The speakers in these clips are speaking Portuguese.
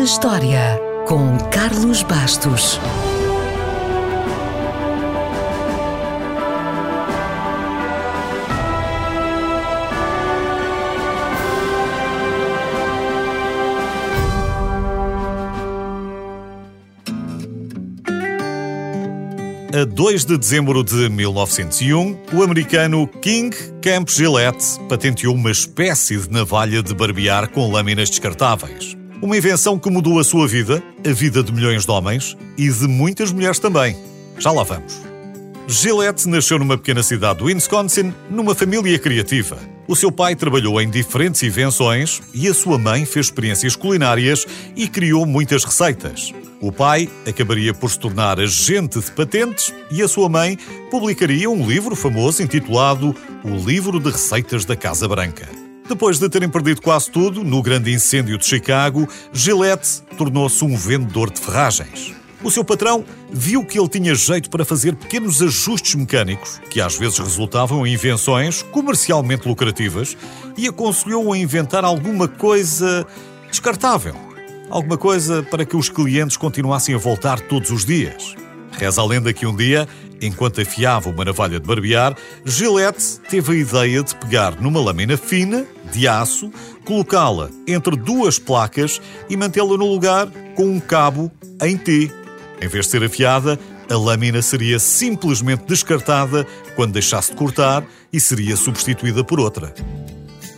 na História, com Carlos Bastos. A 2 de dezembro de 1901, o americano King Camp Gillette patenteou uma espécie de navalha de barbear com lâminas descartáveis. Uma invenção que mudou a sua vida, a vida de milhões de homens e de muitas mulheres também. Já lá vamos. Gillette nasceu numa pequena cidade do Wisconsin, numa família criativa. O seu pai trabalhou em diferentes invenções e a sua mãe fez experiências culinárias e criou muitas receitas. O pai acabaria por se tornar agente de patentes e a sua mãe publicaria um livro famoso intitulado O Livro de Receitas da Casa Branca. Depois de terem perdido quase tudo no grande incêndio de Chicago, Gillette tornou-se um vendedor de ferragens. O seu patrão viu que ele tinha jeito para fazer pequenos ajustes mecânicos, que às vezes resultavam em invenções comercialmente lucrativas, e aconselhou-o a inventar alguma coisa descartável Alguma coisa para que os clientes continuassem a voltar todos os dias. Reza a lenda que um dia, enquanto afiava uma navalha de barbear, Gillette teve a ideia de pegar numa lâmina fina, de aço, colocá-la entre duas placas e mantê-la no lugar com um cabo em T. Em vez de ser afiada, a lâmina seria simplesmente descartada quando deixasse de cortar e seria substituída por outra.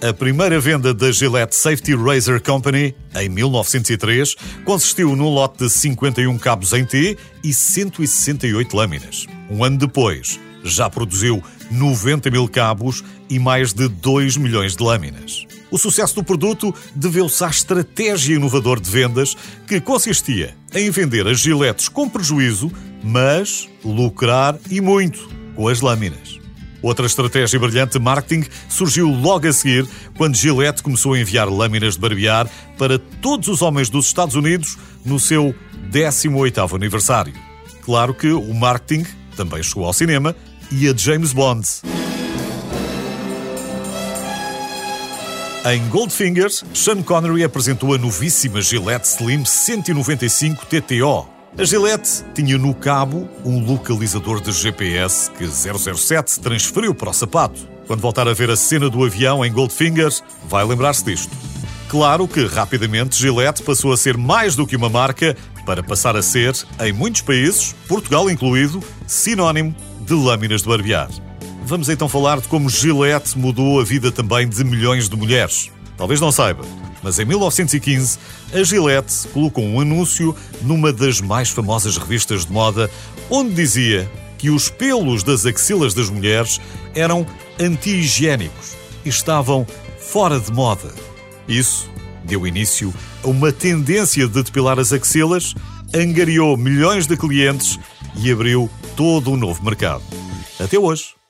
A primeira venda da Gillette Safety Razor Company, em 1903, consistiu num lote de 51 cabos em T e 168 lâminas. Um ano depois, já produziu 90 mil cabos e mais de 2 milhões de lâminas. O sucesso do produto deveu-se à estratégia inovadora de vendas que consistia em vender as giletes com prejuízo, mas lucrar e muito com as lâminas. Outra estratégia brilhante de marketing surgiu logo a seguir, quando Gillette começou a enviar lâminas de barbear para todos os homens dos Estados Unidos no seu 18º aniversário. Claro que o marketing também chegou ao cinema e a James Bond. Em Goldfingers, Sean Connery apresentou a novíssima Gillette Slim 195 TTO, a Gillette tinha no cabo um localizador de GPS que 007 transferiu para o sapato. Quando voltar a ver a cena do avião em Goldfingers, vai lembrar-se disto. Claro que rapidamente Gillette passou a ser mais do que uma marca para passar a ser, em muitos países, Portugal incluído, sinónimo de lâminas de barbear. Vamos então falar de como Gillette mudou a vida também de milhões de mulheres. Talvez não saiba, mas em 1915 a Gillette colocou um anúncio numa das mais famosas revistas de moda, onde dizia que os pelos das axilas das mulheres eram anti-higiênicos e estavam fora de moda. Isso deu início a uma tendência de depilar as axilas, angariou milhões de clientes e abriu todo um novo mercado. Até hoje.